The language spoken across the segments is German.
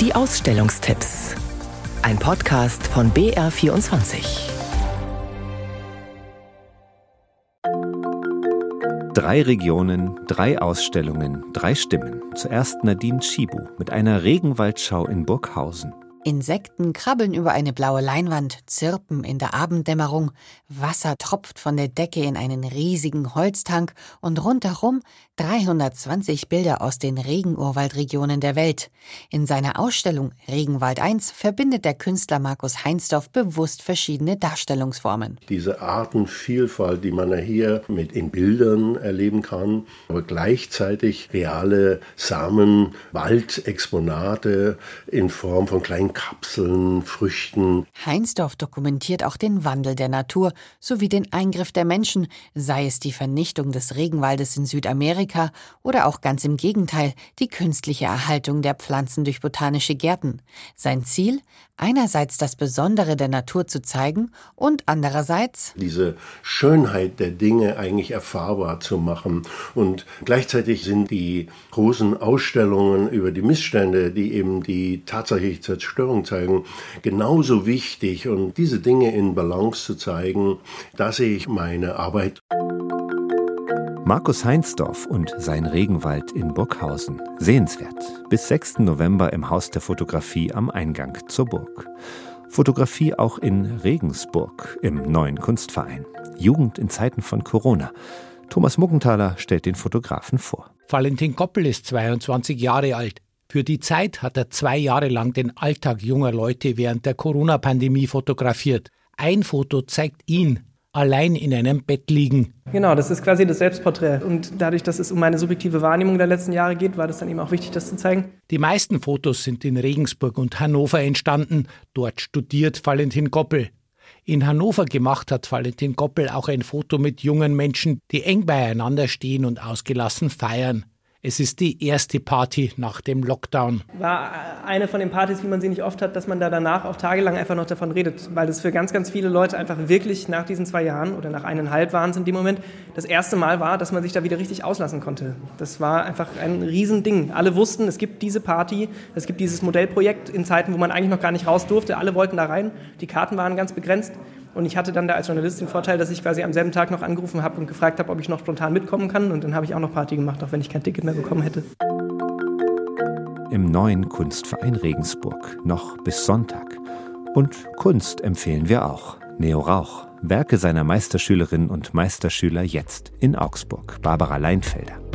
Die Ausstellungstipps. Ein Podcast von BR24. Drei Regionen, drei Ausstellungen, drei Stimmen. Zuerst Nadine Schibu mit einer Regenwaldschau in Burghausen. Insekten krabbeln über eine blaue Leinwand, zirpen in der Abenddämmerung, Wasser tropft von der Decke in einen riesigen Holztank und rundherum 320 Bilder aus den Regenurwaldregionen der Welt. In seiner Ausstellung Regenwald 1 verbindet der Künstler Markus Heinsdorf bewusst verschiedene Darstellungsformen. Diese Artenvielfalt, die man hier mit in Bildern erleben kann, aber gleichzeitig reale Samen, Waldexponate in Form von kleinen Kapseln, Früchten. Heinsdorf dokumentiert auch den Wandel der Natur sowie den Eingriff der Menschen, sei es die Vernichtung des Regenwaldes in Südamerika oder auch ganz im Gegenteil die künstliche Erhaltung der Pflanzen durch botanische Gärten. Sein Ziel? Einerseits das Besondere der Natur zu zeigen und andererseits diese Schönheit der Dinge eigentlich erfahrbar zu machen. Und gleichzeitig sind die großen Ausstellungen über die Missstände, die eben die tatsächliche Zerstörung Störung zeigen, genauso wichtig. Und diese Dinge in Balance zu zeigen, da sehe ich meine Arbeit. Markus Heinsdorf und sein Regenwald in Burghausen. Sehenswert. Bis 6. November im Haus der Fotografie am Eingang zur Burg. Fotografie auch in Regensburg im neuen Kunstverein. Jugend in Zeiten von Corona. Thomas Muggenthaler stellt den Fotografen vor. Valentin Koppel ist 22 Jahre alt. Für die Zeit hat er zwei Jahre lang den Alltag junger Leute während der Corona-Pandemie fotografiert. Ein Foto zeigt ihn allein in einem Bett liegen. Genau, das ist quasi das Selbstporträt. Und dadurch, dass es um meine subjektive Wahrnehmung der letzten Jahre geht, war das dann eben auch wichtig, das zu zeigen. Die meisten Fotos sind in Regensburg und Hannover entstanden. Dort studiert Valentin Goppel. In Hannover gemacht hat Valentin Goppel auch ein Foto mit jungen Menschen, die eng beieinander stehen und ausgelassen feiern. Es ist die erste Party nach dem Lockdown. War eine von den Partys, wie man sie nicht oft hat, dass man da danach auch tagelang einfach noch davon redet, weil das für ganz, ganz viele Leute einfach wirklich nach diesen zwei Jahren oder nach eineinhalb waren es in dem Moment das erste Mal war, dass man sich da wieder richtig auslassen konnte. Das war einfach ein Riesending. Alle wussten, es gibt diese Party, es gibt dieses Modellprojekt in Zeiten, wo man eigentlich noch gar nicht raus durfte. Alle wollten da rein. Die Karten waren ganz begrenzt. Und ich hatte dann da als Journalist den Vorteil, dass ich quasi am selben Tag noch angerufen habe und gefragt habe, ob ich noch spontan mitkommen kann. Und dann habe ich auch noch Party gemacht, auch wenn ich kein Ticket mehr bekommen hätte. Im neuen Kunstverein Regensburg, noch bis Sonntag. Und Kunst empfehlen wir auch. Neo Rauch, Werke seiner Meisterschülerinnen und Meisterschüler jetzt in Augsburg, Barbara Leinfelder.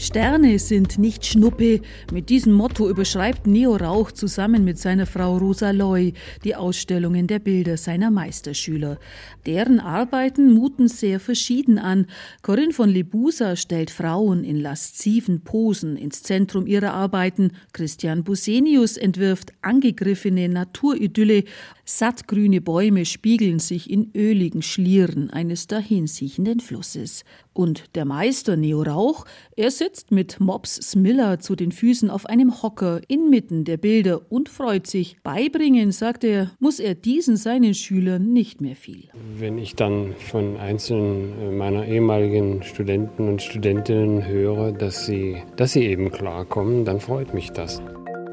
Sterne sind nicht Schnuppe. Mit diesem Motto überschreibt Neo Rauch zusammen mit seiner Frau Rosa Loy die Ausstellungen der Bilder seiner Meisterschüler. Deren Arbeiten muten sehr verschieden an. Corinne von Lebusa stellt Frauen in lasziven Posen ins Zentrum ihrer Arbeiten. Christian Busenius entwirft angegriffene Naturidylle. Sattgrüne Bäume spiegeln sich in öligen Schlieren eines dahinsiechenden Flusses. Und der Meister Neo Rauch, er sitzt mit Mops Smiller zu den Füßen auf einem Hocker inmitten der Bilder und freut sich. Beibringen, sagt er, muss er diesen seinen Schülern nicht mehr viel. Wenn ich dann von einzelnen meiner ehemaligen Studenten und Studentinnen höre, dass sie, dass sie eben klarkommen, dann freut mich das.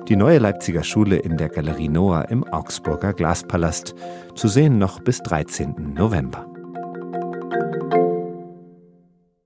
Die neue Leipziger Schule in der Galerie Noah im Augsburger Glaspalast. Zu sehen noch bis 13. November.